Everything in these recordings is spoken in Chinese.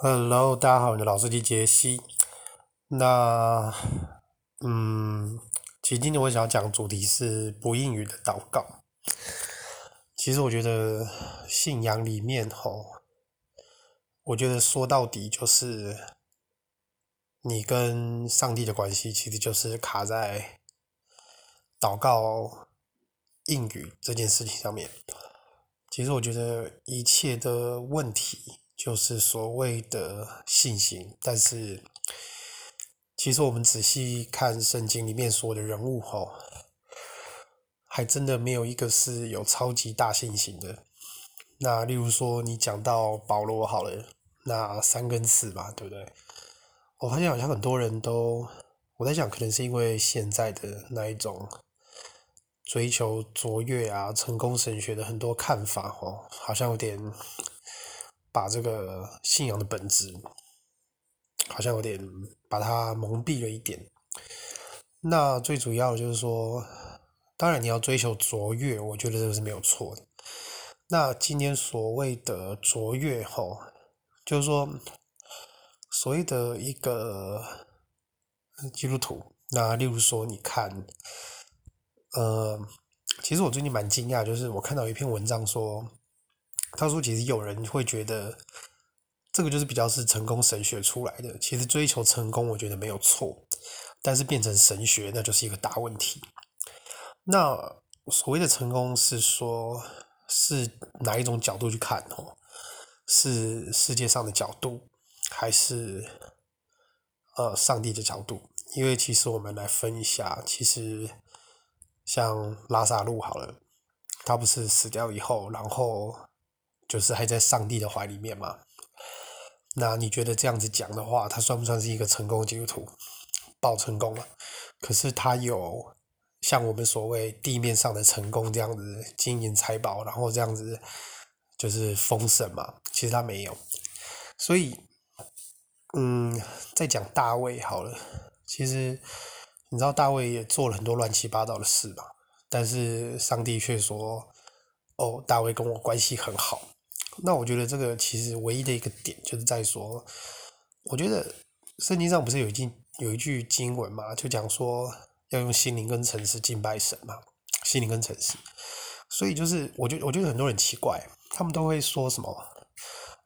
Hello，大家好，我的老司机杰西。那，嗯，其实今天我想要讲主题是不应允的祷告。其实我觉得信仰里面吼，我觉得说到底就是你跟上帝的关系，其实就是卡在祷告应允这件事情上面。其实我觉得一切的问题。就是所谓的信心，但是其实我们仔细看圣经里面所有的人物吼，还真的没有一个是有超级大信心的。那例如说你讲到保罗好了，那三跟四吧，对不对？我发现好像很多人都，我在想，可能是因为现在的那一种追求卓越啊、成功神学的很多看法哦，好像有点。把这个信仰的本质，好像有点把它蒙蔽了一点。那最主要就是说，当然你要追求卓越，我觉得这个是没有错的。那今天所谓的卓越，吼，就是说所谓的一个基督徒。那例如说，你看，呃，其实我最近蛮惊讶，就是我看到一篇文章说。他说：“其实有人会觉得，这个就是比较是成功神学出来的。其实追求成功，我觉得没有错，但是变成神学，那就是一个大问题。那所谓的成功，是说，是哪一种角度去看哦？是世界上的角度，还是呃上帝的角度？因为其实我们来分一下，其实像拉萨路好了，他不是死掉以后，然后。”就是还在上帝的怀里面嘛？那你觉得这样子讲的话，他算不算是一个成功的基督徒？报成功了，可是他有像我们所谓地面上的成功这样子金银财宝，然后这样子就是丰盛嘛？其实他没有。所以，嗯，再讲大卫好了。其实你知道大卫也做了很多乱七八糟的事嘛？但是上帝却说：“哦，大卫跟我关系很好。”那我觉得这个其实唯一的一个点就是在说，我觉得圣经上不是有一句有一句经文嘛，就讲说要用心灵跟诚实敬拜神嘛，心灵跟诚实。所以就是我觉得我觉得很多人奇怪，他们都会说什么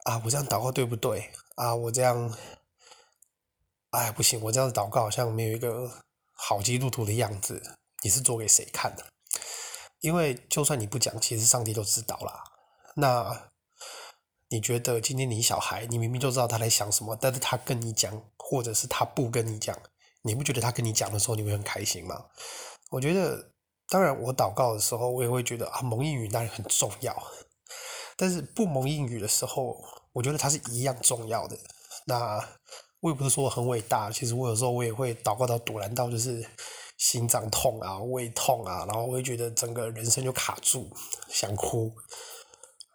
啊，我这样祷告对不对啊？我这样，哎不行，我这样祷告好像没有一个好基督徒的样子。你是做给谁看的？因为就算你不讲，其实上帝都知道啦。那。你觉得今天你小孩，你明明就知道他在想什么，但是他跟你讲，或者是他不跟你讲，你不觉得他跟你讲的时候你会很开心吗？我觉得，当然我祷告的时候，我也会觉得啊，蒙应允当然很重要，但是不蒙应允的时候，我觉得它是一样重要的。那我也不是说我很伟大，其实我有时候我也会祷告到赌烂到就是心脏痛啊、胃痛啊，然后我会觉得整个人生就卡住，想哭。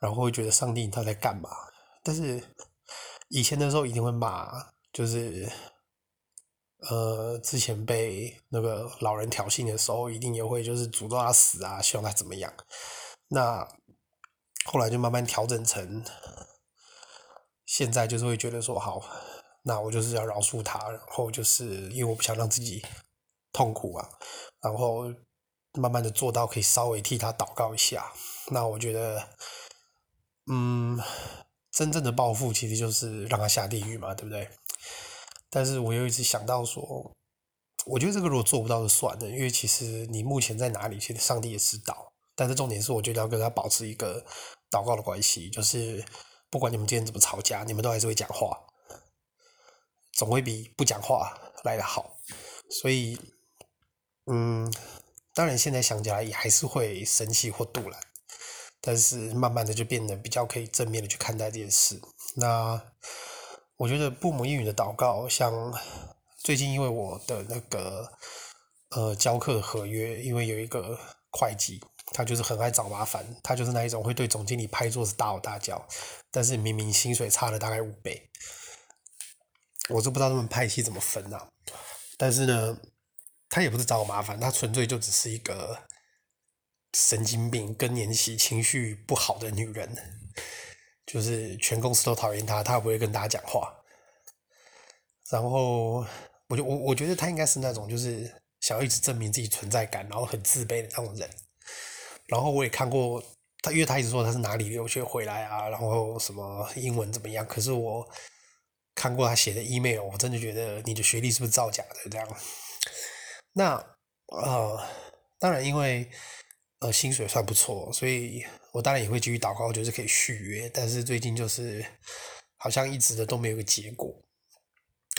然后会觉得上帝他在干嘛？但是以前的时候一定会骂，就是呃，之前被那个老人挑衅的时候，一定也会就是诅咒他死啊，希望他怎么样。那后来就慢慢调整成，现在就是会觉得说好，那我就是要饶恕他，然后就是因为我不想让自己痛苦啊，然后慢慢的做到可以稍微替他祷告一下。那我觉得。嗯，真正的报复其实就是让他下地狱嘛，对不对？但是我又一直想到说，我觉得这个如果做不到就算了，因为其实你目前在哪里，其实上帝也知道。但是重点是，我觉得要跟他保持一个祷告的关系，就是不管你们今天怎么吵架，你们都还是会讲话，总会比不讲话来得好。所以，嗯，当然现在想起来也还是会生气或赌烂。但是慢慢的就变得比较可以正面的去看待这件事。那我觉得不蒙应允的祷告，像最近因为我的那个呃教课合约，因为有一个会计，他就是很爱找麻烦，他就是那一种会对总经理拍桌子大吼大叫，但是明明薪水差了大概五倍，我就不知道他们派系怎么分啊。但是呢，他也不是找我麻烦，他纯粹就只是一个。神经病、更年期、情绪不好的女人，就是全公司都讨厌她，她也不会跟大家讲话。然后，我就我我觉得她应该是那种就是想要一直证明自己存在感，然后很自卑的那种人。然后我也看过她，因为她一直说她是哪里留学回来啊，然后什么英文怎么样。可是我看过他写的 email，我真的觉得你的学历是不是造假的这样？那呃，当然因为呃薪水算不错，所以我当然也会继续祷告，就是可以续约。但是最近就是好像一直的都没有个结果。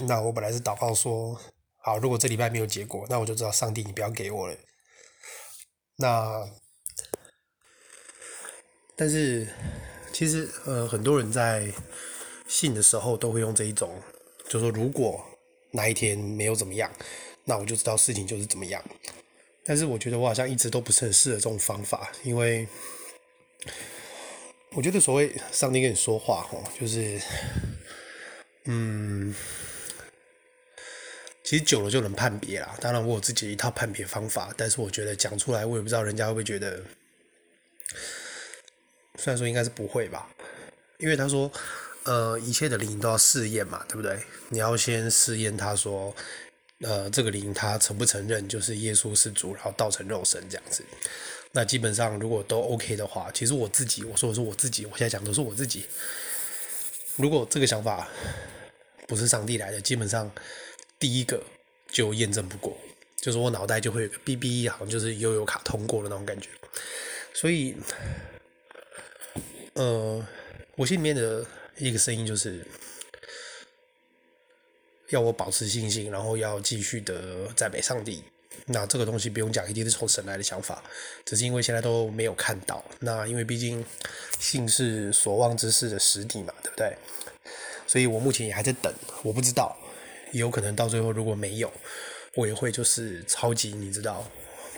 那我本来是祷告说，好，如果这礼拜没有结果，那我就知道上帝你不要给我了。那。但是，其实呃，很多人在信的时候都会用这一种，就说如果哪一天没有怎么样，那我就知道事情就是怎么样。但是我觉得我好像一直都不是很适合这种方法，因为我觉得所谓上帝跟你说话，吼，就是，嗯，其实久了就能判别啦。当然我有自己一套判别方法，但是我觉得讲出来，我也不知道人家会不会觉得。虽然说应该是不会吧，因为他说，呃，一切的灵都要试验嘛，对不对？你要先试验他说，呃，这个灵他承不承认就是耶稣是主，然后道成肉身这样子。那基本上如果都 OK 的话，其实我自己，我说我说我自己，我现在讲都是我自己。如果这个想法不是上帝来的，基本上第一个就验证不过，就是我脑袋就会有个哔哔，好像就是悠游卡通过的那种感觉，所以。呃，我心里面的一个声音就是，要我保持信心，然后要继续的赞美上帝。那这个东西不用讲，一定是从神来的想法，只是因为现在都没有看到。那因为毕竟信是所望之事的实底嘛，对不对？所以我目前也还在等，我不知道，也有可能到最后如果没有，我也会就是超级，你知道，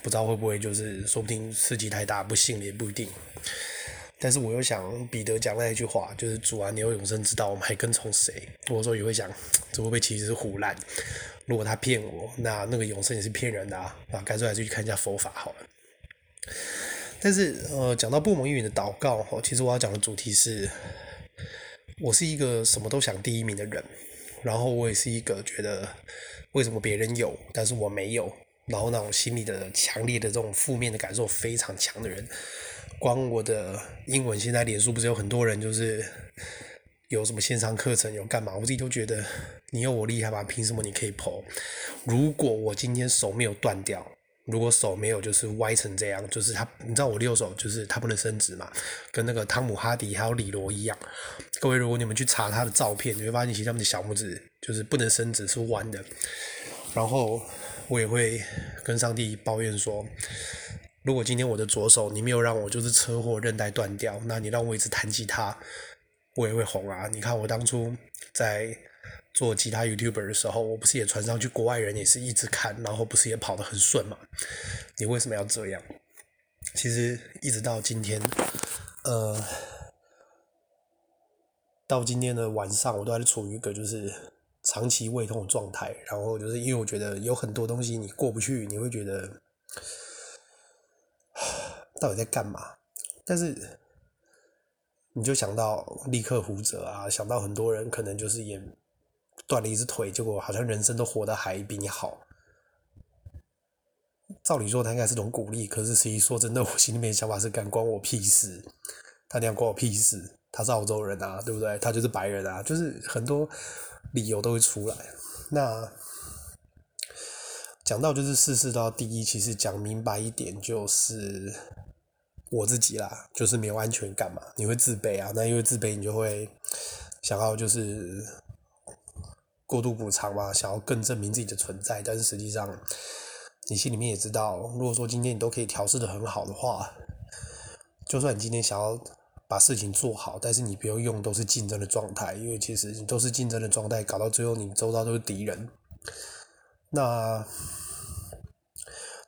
不知道会不会就是说不定刺激太大，不信也不一定。但是我又想彼得讲那一句话，就是主啊，你有永生之道，我们还跟从谁？我说也会想，这会不会其实是胡烂？如果他骗我，那那个永生也是骗人的啊！啊，干脆还是去看一下佛法好了。但是呃，讲到不蒙应允的祷告，其实我要讲的主题是，我是一个什么都想第一名的人，然后我也是一个觉得为什么别人有，但是我没有，然后那种心里的强烈的这种负面的感受非常强的人。光我的英文，现在脸书不是有很多人就是有什么线上课程有干嘛？我自己都觉得你有我厉害吧？凭什么你可以剖如果我今天手没有断掉，如果手没有就是歪成这样，就是他，你知道我右手就是他不能伸直嘛，跟那个汤姆哈迪还有李罗一样。各位，如果你们去查他的照片，你会发现其实他们的小拇指就是不能伸直，是弯的。然后我也会跟上帝抱怨说。如果今天我的左手你没有让我就是车祸韧带断掉，那你让我一直弹吉他，我也会红啊！你看我当初在做吉他 YouTuber 的时候，我不是也传上去，国外人也是一直看，然后不是也跑得很顺嘛？你为什么要这样？其实一直到今天，呃，到今天的晚上，我都还处于一个就是长期胃痛的状态，然后就是因为我觉得有很多东西你过不去，你会觉得。到底在干嘛？但是你就想到立刻胡哲啊，想到很多人可能就是也断了一只腿，结果好像人生都活得还比你好。照理说他应该是种鼓励，可是实际说真的，我心里面的想法是敢关我屁事，他那样关我屁事。他是澳洲人啊，对不对？他就是白人啊，就是很多理由都会出来。那。讲到就是事事都要第一，其实讲明白一点就是我自己啦，就是没有安全感嘛，你会自卑啊，那因为自卑你就会想要就是过度补偿嘛，想要更证明自己的存在，但是实际上你心里面也知道，如果说今天你都可以调试得很好的话，就算你今天想要把事情做好，但是你不用用都是竞争的状态，因为其实你都是竞争的状态，搞到最后你周遭都是敌人，那。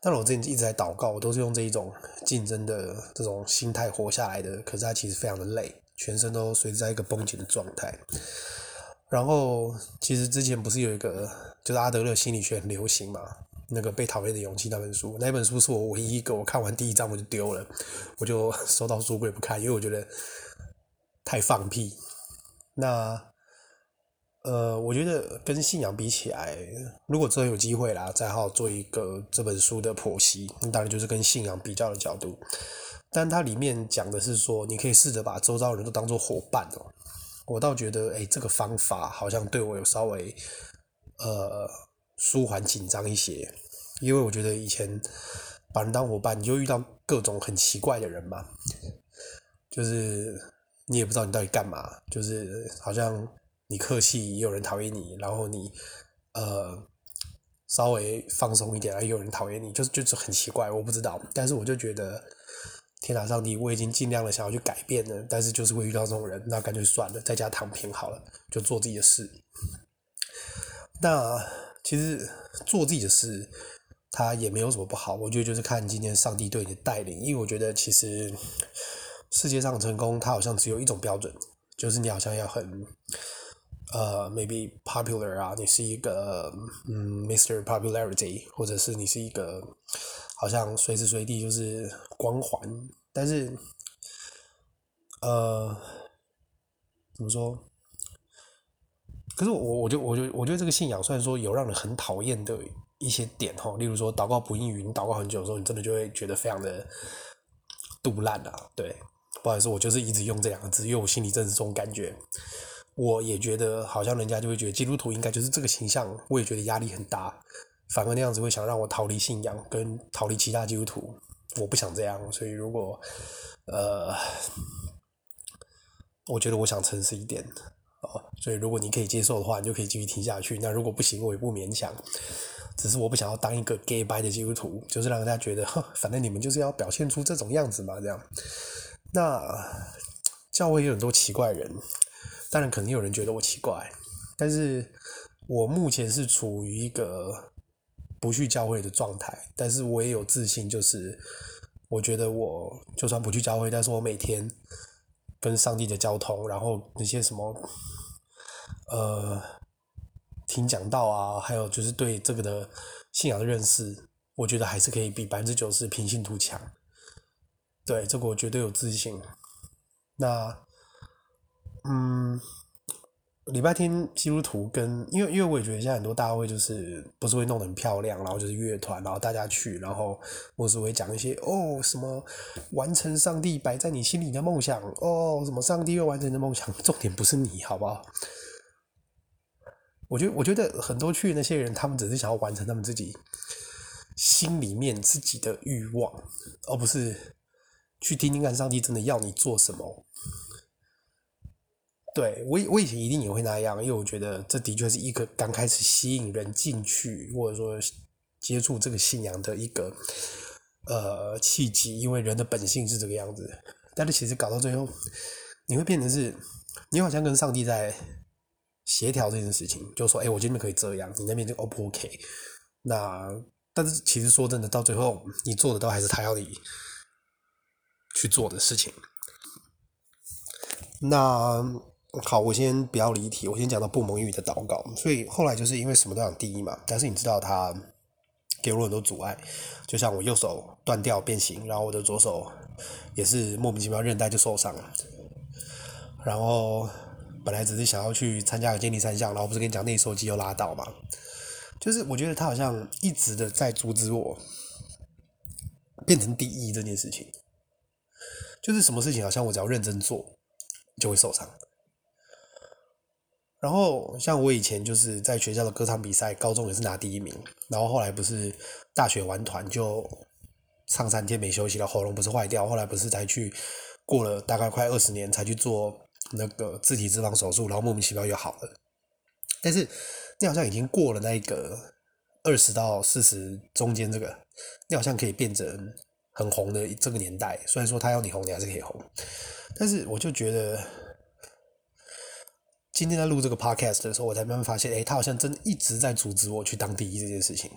但是我之前一直在祷告，我都是用这一种竞争的这种心态活下来的。可是他其实非常的累，全身都随时在一个绷紧的状态。然后其实之前不是有一个就是阿德勒心理学很流行嘛，那个被讨厌的勇气那本书，那本书是我唯一一个我看完第一章我就丢了，我就收到书柜不看，因为我觉得太放屁。那呃，我觉得跟信仰比起来，如果真的有机会啦，再好好做一个这本书的剖析，那当然就是跟信仰比较的角度。但它里面讲的是说，你可以试着把周遭人都当做伙伴哦。我倒觉得，哎，这个方法好像对我有稍微呃舒缓紧张一些，因为我觉得以前把人当伙伴，你就遇到各种很奇怪的人嘛，就是你也不知道你到底干嘛，就是好像你客气也有人讨厌你，然后你呃稍微放松一点，也有人讨厌你，就是就是很奇怪，我不知道，但是我就觉得。天哪，上帝，我已经尽量的想要去改变了，但是就是会遇到这种人，那干脆算了，在家躺平好了，就做自己的事。那其实做自己的事，他也没有什么不好。我觉得就是看今天上帝对你的带领，因为我觉得其实世界上成功，它好像只有一种标准，就是你好像要很呃，maybe popular 啊，你是一个嗯，Mr. Popularity，或者是你是一个。好像随时随地就是光环，但是，呃，怎么说？可是我，我就，我就，我觉得这个信仰虽然说有让人很讨厌的一些点哈，例如说祷告不应允，祷告很久的时候，你真的就会觉得非常的肚烂啊。对，不好意思，我就是一直用这两个字，因为我心里真是这种感觉。我也觉得好像人家就会觉得基督徒应该就是这个形象，我也觉得压力很大。反而那样子会想让我逃离信仰，跟逃离其他基督徒，我不想这样。所以如果，呃，我觉得我想诚实一点哦。所以如果你可以接受的话，你就可以继续听下去。那如果不行，我也不勉强。只是我不想要当一个 gay bye 的基督徒，就是让大家觉得，哼，反正你们就是要表现出这种样子嘛，这样。那教会有很多奇怪人，当然肯定有人觉得我奇怪，但是我目前是处于一个。不去教会的状态，但是我也有自信，就是我觉得我就算不去教会，但是我每天跟上帝的交通，然后那些什么，呃，听讲道啊，还有就是对这个的信仰的认识，我觉得还是可以比百分之九十平信徒强。对，这个我绝对有自信。那，嗯。礼拜天基督徒跟，因为因为我也觉得现在很多大会就是不是会弄得很漂亮，然后就是乐团，然后大家去，然后或是会讲一些哦什么完成上帝摆在你心里的梦想哦，什么上帝要完成你的梦想，重点不是你好不好？我觉得我觉得很多去那些人，他们只是想要完成他们自己心里面自己的欲望，而不是去听听看上帝真的要你做什么。对，我以我以前一定也会那样，因为我觉得这的确是一个刚开始吸引人进去或者说接触这个信仰的一个呃契机，因为人的本性是这个样子。但是其实搞到最后，你会变成是，你好像跟上帝在协调这件事情，就说，哎，我这边可以这样，你那边就 O 不 OK？那但是其实说真的，到最后你做的都还是他要你去做的事情。那。好，我先不要离题，我先讲到不蒙语的祷告。所以后来就是因为什么都想第一嘛，但是你知道他给我很多阻碍，就像我右手断掉变形，然后我的左手也是莫名其妙韧带就受伤了。然后本来只是想要去参加个健力三项，然后不是跟你讲内收肌又拉到嘛，就是我觉得他好像一直的在阻止我变成第一这件事情，就是什么事情好像我只要认真做就会受伤。然后像我以前就是在学校的歌唱比赛，高中也是拿第一名。然后后来不是大学玩团就唱三天没休息了，喉咙不是坏掉，后来不是才去过了大概快二十年才去做那个自体脂肪手术，然后莫名其妙又好了。但是你好像已经过了那个二十到四十中间这个，你好像可以变成很红的这个年代。虽然说他要你红，你还是可以红。但是我就觉得。今天在录这个 podcast 的时候，我才慢慢发现，诶，他好像真的一直在阻止我去当第一这件事情。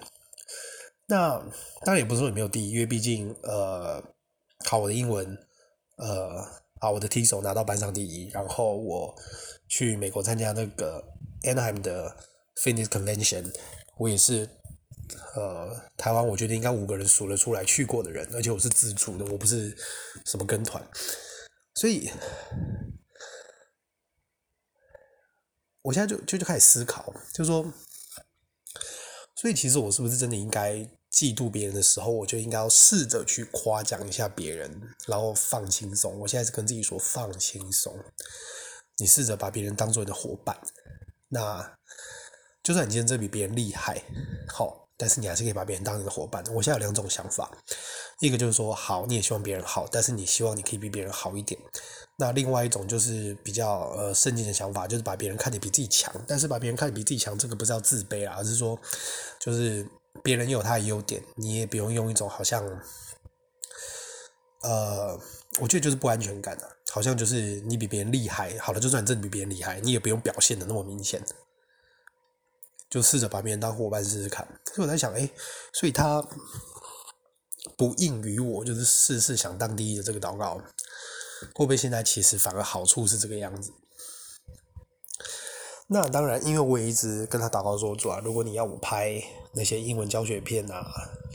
那当然也不是说你没有第一，因为毕竟，呃，考我的英文，呃，好，我的踢手拿到班上第一，然后我去美国参加那个 Anaheim 的 Fitness Convention，我也是，呃，台湾我觉得应该五个人数得出来去过的人，而且我是自主的，我不是什么跟团，所以。我现在就就就开始思考，就是说，所以其实我是不是真的应该嫉妒别人的时候，我就应该要试着去夸奖一下别人，然后放轻松。我现在是跟自己说放轻松，你试着把别人当做你的伙伴，那就算你今天真比别人厉害，好。但是你还是可以把别人当你的伙伴。我现在有两种想法，一个就是说，好，你也希望别人好，但是你希望你可以比别人好一点。那另外一种就是比较呃圣经的想法，就是把别人看得比自己强。但是把别人看得比自己强，这个不是要自卑啊，而是说，就是别人有他的优点，你也不用用一种好像，呃，我觉得就是不安全感啊，好像就是你比别人厉害，好了，就算你真的比别人厉害，你也不用表现得那么明显。就试着把别人当伙伴试试看，所以我在想，哎，所以他不应于我，就是事事想当第一的这个祷告，会不会现在其实反而好处是这个样子？那当然，因为我也一直跟他祷告说，主啊，如果你要我拍那些英文教学片啊，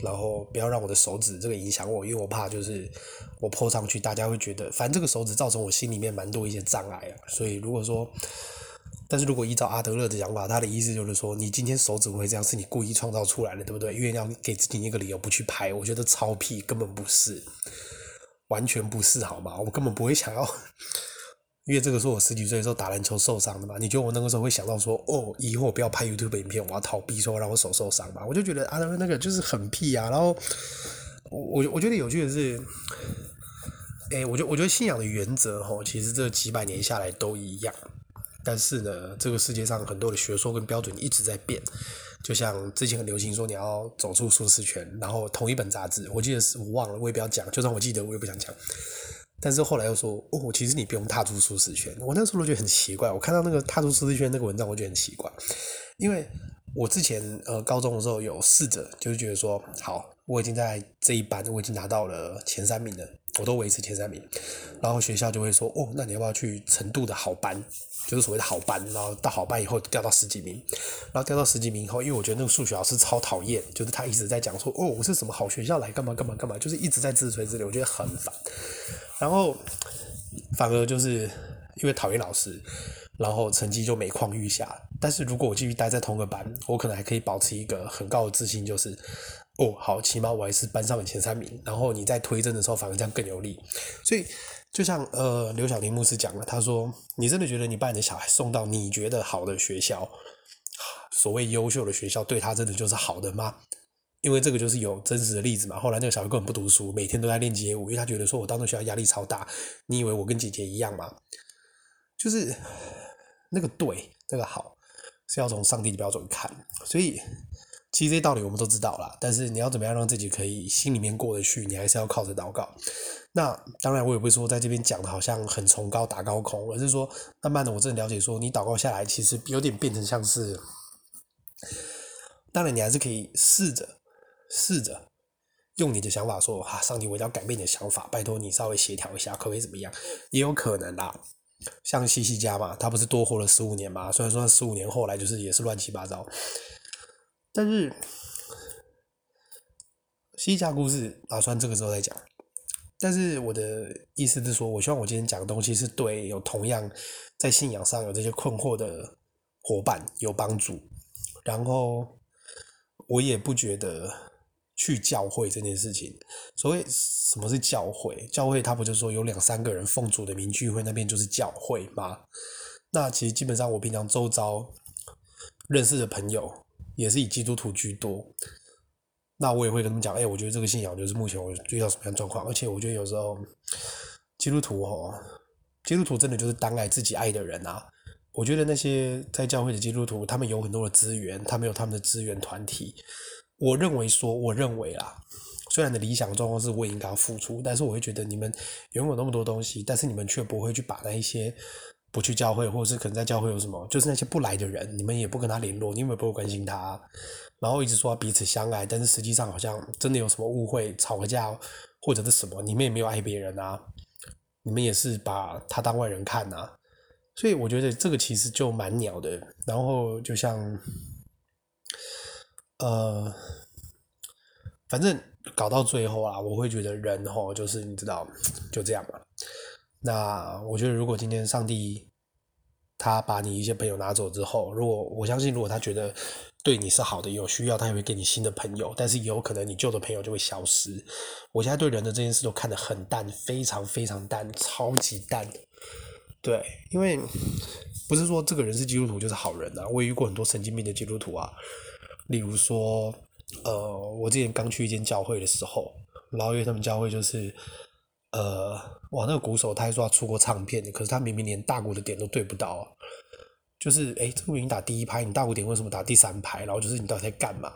然后不要让我的手指这个影响我，因为我怕就是我泼上去，大家会觉得，反正这个手指造成我心里面蛮多一些障碍啊，所以如果说。但是如果依照阿德勒的讲法，他的意思就是说，你今天手指会这样，是你故意创造出来的，对不对？因为要给自己一个理由不去拍，我觉得超屁，根本不是，完全不是，好吗？我根本不会想要，因为这个是我十几岁的时候打篮球受伤的嘛。你觉得我那个时候会想到说，哦，以后不要拍 YouTube 影片，我要逃避，说让我手受伤嘛？我就觉得阿德勒那个就是很屁啊。然后我我觉得有趣的是，哎，我觉得我觉得信仰的原则吼，其实这几百年下来都一样。但是呢，这个世界上很多的学说跟标准一直在变，就像之前很流行说你要走出舒适圈，然后同一本杂志，我记得是我忘了，我也不要讲，就算我记得我也不想讲。但是后来又说，哦，其实你不用踏出舒适圈。我那时候都觉得很奇怪，我看到那个踏出舒适圈那个文章，我觉得很奇怪，因为我之前呃高中的时候有试着，就是觉得说，好，我已经在这一班我已经拿到了前三名了，我都维持前三名，然后学校就会说，哦，那你要不要去成都的好班？就是所谓的好班，然后到好班以后掉到十几名，然后掉到十几名以后，因为我觉得那个数学老师超讨厌，就是他一直在讲说，哦，我是什么好学校来干嘛干嘛干嘛，就是一直在自吹自擂，我觉得很烦。然后反而就是因为讨厌老师，然后成绩就每况愈下。但是如果我继续待在同个班，我可能还可以保持一个很高的自信，就是哦，好，起码我还是班上的前三名。然后你在推甄的时候，反而这样更有利。所以。就像呃刘晓婷牧师讲了，他说：“你真的觉得你把你的小孩送到你觉得好的学校，所谓优秀的学校，对他真的就是好的吗？因为这个就是有真实的例子嘛。后来那个小孩根本不读书，每天都在练街舞，因为他觉得说我当时学校压力超大。你以为我跟姐姐一样吗？就是那个对，那个好是要从上帝的标准看。所以其实这些道理我们都知道啦，但是你要怎么样让自己可以心里面过得去，你还是要靠着祷告。”那当然，我也不会说在这边讲的好像很崇高打高空，而是说慢慢的，我真的了解说，你祷告下来，其实有点变成像是，当然你还是可以试着试着用你的想法说，哈，上帝，我要改变你的想法，拜托你稍微协调一下，可不可以怎么样？也有可能啦，像西西家嘛，他不是多活了十五年嘛，虽然说十五年后来就是也是乱七八糟，但是西西家故事打算这个时候再讲。但是我的意思是说，我希望我今天讲的东西是对有同样在信仰上有这些困惑的伙伴有帮助。然后我也不觉得去教会这件事情，所谓什么是教会？教会它不就说有两三个人奉主的名聚会，那边就是教会吗？那其实基本上我平常周遭认识的朋友也是以基督徒居多。那我也会跟他们讲，哎、我觉得这个信仰就是目前我遇到什么样状况，而且我觉得有时候基督徒哦，基督徒真的就是单爱自己爱的人啊。我觉得那些在教会的基督徒，他们有很多的资源，他们有他们的资源团体。我认为说，我认为啦，虽然的理想状况是我也应该要付出，但是我会觉得你们拥有那么多东西，但是你们却不会去把那一些不去教会，或者是可能在教会有什么，就是那些不来的人，你们也不跟他联络，你们也不会关心他。然后一直说彼此相爱，但是实际上好像真的有什么误会、吵个架或者是什么，你们也没有爱别人啊，你们也是把他当外人看啊，所以我觉得这个其实就蛮鸟的。然后就像，呃，反正搞到最后啊，我会觉得人吼就是你知道就这样嘛。那我觉得如果今天上帝。他把你一些朋友拿走之后，如果我相信，如果他觉得对你是好的，有需要，他也会给你新的朋友。但是有可能你旧的朋友就会消失。我现在对人的这件事都看得很淡，非常非常淡，超级淡。对，因为不是说这个人是基督徒就是好人啊。我也遇过很多神经病的基督徒啊。例如说，呃，我之前刚去一间教会的时候，然后因为他们教会就是。呃，哇，那个鼓手他还说要出过唱片，可是他明明连大鼓的点都对不到啊。就是，哎，这个明明打第一拍，你大鼓点为什么打第三拍？然后就是你到底在干嘛？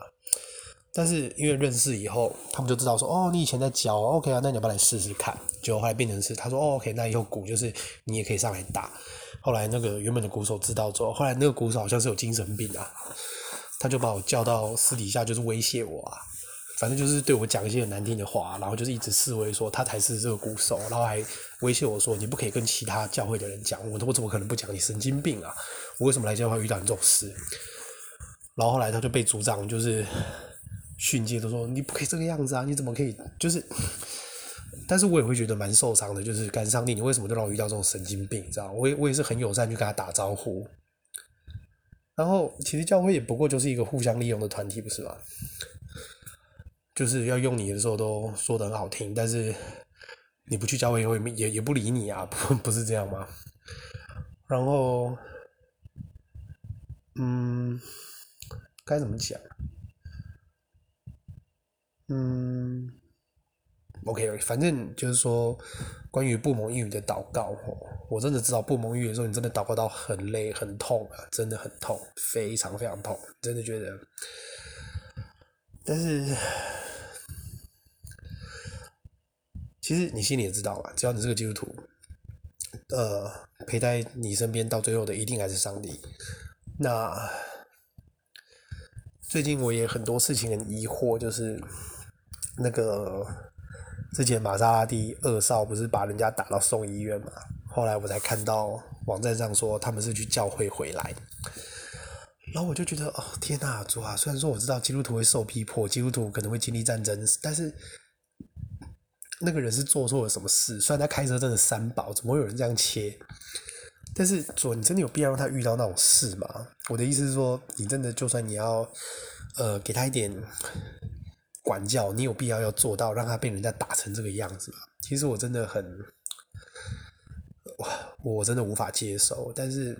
但是因为认识以后，他们就知道说，哦，你以前在教，OK 啊，那你要不要来试试看？结果后来变成是，他说，哦，OK，那以后鼓就是你也可以上来打。后来那个原本的鼓手知道之后，后来那个鼓手好像是有精神病啊，他就把我叫到私底下，就是威胁我啊。反正就是对我讲一些很难听的话，然后就是一直示威说他才是这个鼓手，然后还威胁我说，你不可以跟其他教会的人讲，我我怎么可能不讲？你神经病啊！我为什么来教会遇到你这种事？然后后来他就被组长就是训诫，都说你不可以这个样子啊！你怎么可以？就是，但是我也会觉得蛮受伤的，就是干上帝，你为什么就让我遇到这种神经病？你知道？我也我也是很友善去跟他打招呼。然后其实教会也不过就是一个互相利用的团体，不是吗？就是要用你的时候都说得很好听，但是你不去教会也也也不理你啊，不 不是这样吗？然后，嗯，该怎么讲？嗯，OK，反正就是说，关于不蒙英语的祷告，我真的知道不蒙英语的时候，你真的祷告到很累很痛啊，真的很痛，非常非常痛，真的觉得，但是。其实你心里也知道嘛，只要你是个基督徒，呃，陪在你身边到最后的一定还是上帝。那最近我也很多事情很疑惑，就是那个之前玛莎拉蒂二少不是把人家打到送医院嘛？后来我才看到网站上说他们是去教会回来，然后我就觉得哦天哪，主啊！虽然说我知道基督徒会受逼迫，基督徒可能会经历战争，但是。那个人是做错了什么事？虽然他开车真的三宝，怎么会有人这样切？但是左你真的有必要让他遇到那种事吗？我的意思是说，你真的就算你要，呃，给他一点管教，你有必要要做到让他被人家打成这个样子吗？其实我真的很，哇，我真的无法接受。但是，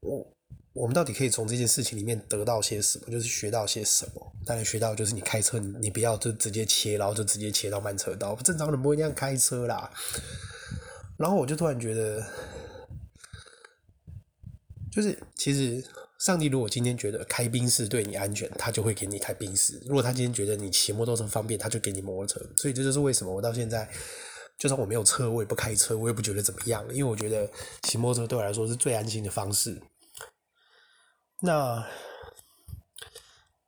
我。我们到底可以从这件事情里面得到些什么？就是学到些什么？当然学到就是你开车，你你不要就直接切，然后就直接切到慢车道。正常人不会那样开车啦。然后我就突然觉得，就是其实上帝如果今天觉得开宾士对你安全，他就会给你开宾士；如果他今天觉得你骑摩托车方便，他就给你摩托车。所以这就是为什么我到现在，就算我没有车，我也不开车，我也不觉得怎么样，因为我觉得骑摩托车对我来说是最安心的方式。那，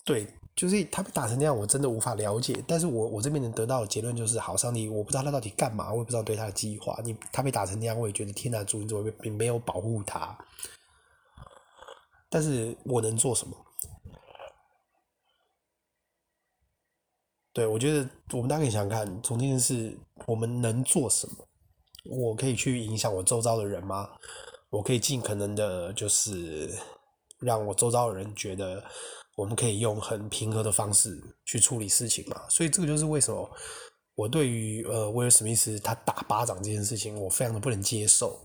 对，就是他被打成那样，我真的无法了解。但是我我这边能得到的结论就是，好，上帝，我不知道他到底干嘛，我也不知道对他的计划。你他被打成那样，我也觉得天哪，主你怎么并没有保护他？但是我能做什么？对，我觉得我们大家可以想想看，从这件事我们能做什么？我可以去影响我周遭的人吗？我可以尽可能的，就是。让我周遭的人觉得我们可以用很平和的方式去处理事情嘛，所以这个就是为什么我对于呃威尔史密斯他打巴掌这件事情，我非常的不能接受。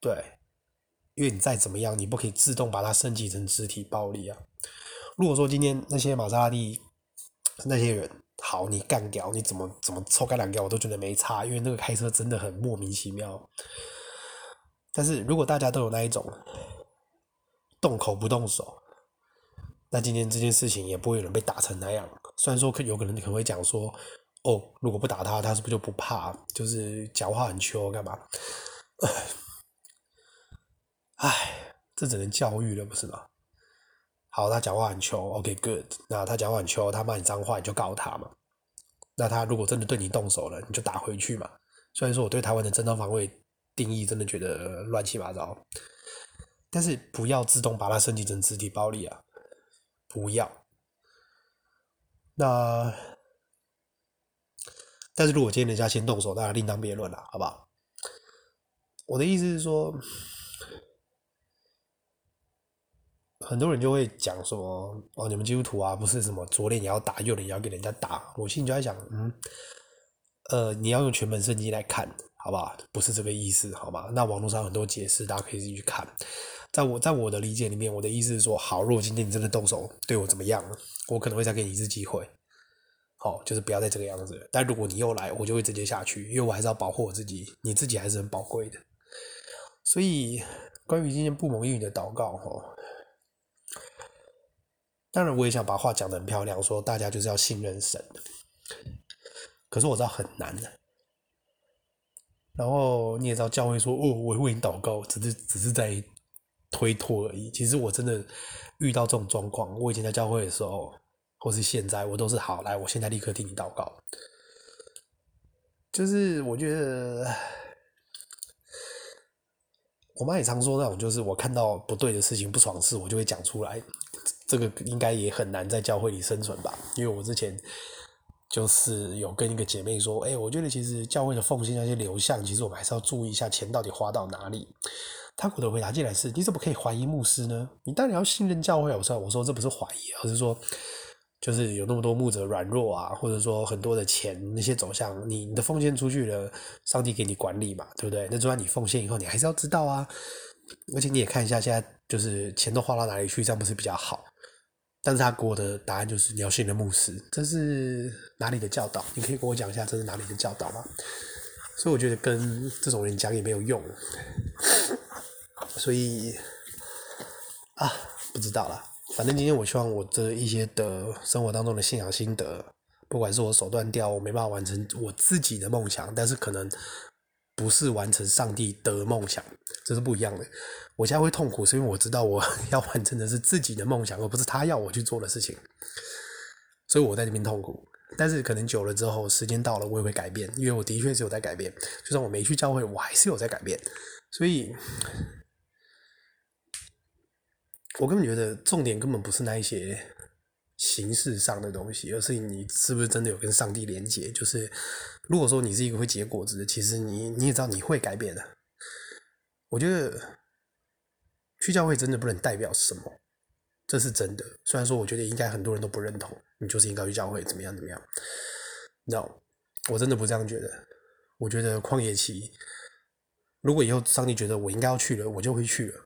对，因为你再怎么样，你不可以自动把它升级成肢体暴力啊。如果说今天那些玛莎拉蒂那些人好，你干掉你怎么怎么抽干两掉，我都觉得没差，因为那个开车真的很莫名其妙。但是如果大家都有那一种。动口不动手，那今天这件事情也不会有人被打成那样。虽然说可有可能你可能会讲说，哦，如果不打他，他是不是就不怕？就是讲话很秋干嘛？唉，这只能教育了，不是吗？好，他讲话很秋，OK，good。那他讲话很秋，他骂你脏话，你就告他嘛。那他如果真的对你动手了，你就打回去嘛。虽然说我对台湾的正当防卫定义真的觉得乱七八糟。但是不要自动把它升级成肢体暴力啊！不要。那，但是如果今天人家先动手，当然另当别论了，好不好？我的意思是说，很多人就会讲说，哦，你们基督徒啊，不是什么左脸也要打，右脸也要给人家打。我心里就在想，嗯，呃，你要用全本圣经来看，好不好？不是这个意思，好吗？那网络上很多解释，大家可以自己去看。在我在我的理解里面，我的意思是说，好，如果今天你真的动手对我怎么样，我可能会再给你一次机会。好，就是不要再这个样子。但如果你又来，我就会直接下去，因为我还是要保护我自己，你自己还是很宝贵的。所以，关于今天不蒙应允的祷告，哈，当然我也想把话讲得很漂亮，说大家就是要信任神。可是我知道很难的。然后你也知道，教会说哦，我会为你祷告，只是只是在推脱而已。其实我真的遇到这种状况，我以前在教会的时候，或是现在，我都是好来，我现在立刻替你祷告。就是我觉得。我妈也常说那种，就是我看到不对的事情、不爽事，我就会讲出来。这个应该也很难在教会里生存吧？因为我之前就是有跟一个姐妹说，哎，我觉得其实教会的奉献那些流向，其实我们还是要注意一下钱到底花到哪里。他给我的回答进来是：你怎么可以怀疑牧师呢？你当然要信任教会。我说，我说这不是怀疑，而是说。就是有那么多牧者软弱啊，或者说很多的钱那些走向，你你的奉献出去了，上帝给你管理嘛，对不对？那就算你奉献以后，你还是要知道啊。而且你也看一下现在就是钱都花到哪里去，这样不是比较好？但是他给我的答案就是你要信任牧师，这是哪里的教导？你可以跟我讲一下这是哪里的教导吗？所以我觉得跟这种人讲也没有用，所以啊，不知道啦。反正今天我希望我这一些的生活当中的信仰心得，不管是我手断掉，我没办法完成我自己的梦想，但是可能不是完成上帝的梦想，这是不一样的。我现在会痛苦，是因为我知道我要完成的是自己的梦想，而不是他要我去做的事情，所以我在这边痛苦。但是可能久了之后，时间到了，我也会改变，因为我的确是有在改变。就算我没去教会，我还是有在改变，所以。我根本觉得重点根本不是那一些形式上的东西，而是你是不是真的有跟上帝连接。就是如果说你是一个会结果子的，其实你你也知道你会改变的。我觉得去教会真的不能代表什么，这是真的。虽然说我觉得应该很多人都不认同，你就是应该去教会怎么样怎么样。No，我真的不这样觉得。我觉得旷野期，如果以后上帝觉得我应该要去了，我就会去了。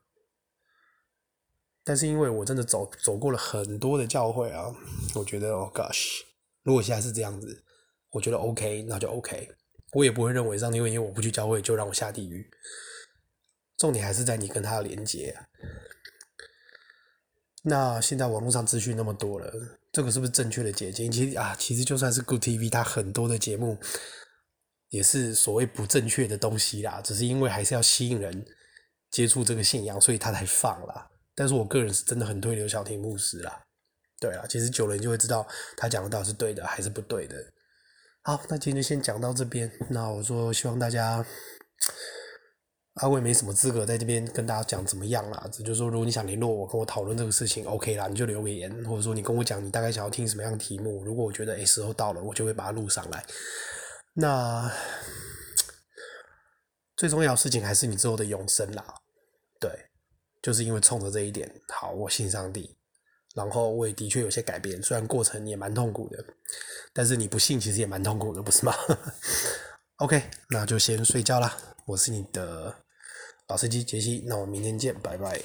但是因为我真的走走过了很多的教会啊，我觉得哦，gosh，如果现在是这样子，我觉得 OK，那就 OK，我也不会认为上帝会因为我不去教会就让我下地狱。重点还是在你跟他的连接啊。那现在网络上资讯那么多了，这个是不是正确的捷径？其实啊，其实就算是 Good TV，它很多的节目也是所谓不正确的东西啦，只是因为还是要吸引人接触这个信仰，所以他才放啦。但是我个人是真的很推刘晓婷牧师啦，对啊，其实久了你就会知道他讲的到底是对的还是不对的。好，那今天先讲到这边。那我说希望大家，阿贵没什么资格在这边跟大家讲怎么样啦。就是说，如果你想联络我，跟我讨论这个事情，OK 啦，你就留个言，或者说你跟我讲你大概想要听什么样的题目。如果我觉得诶时候到了，我就会把它录上来。那最重要的事情还是你之后的永生啦，对。就是因为冲着这一点，好，我信上帝，然后我也的确有些改变，虽然过程也蛮痛苦的，但是你不信其实也蛮痛苦的，不是吗？OK，那就先睡觉啦。我是你的老司机杰西，那我们明天见，拜拜。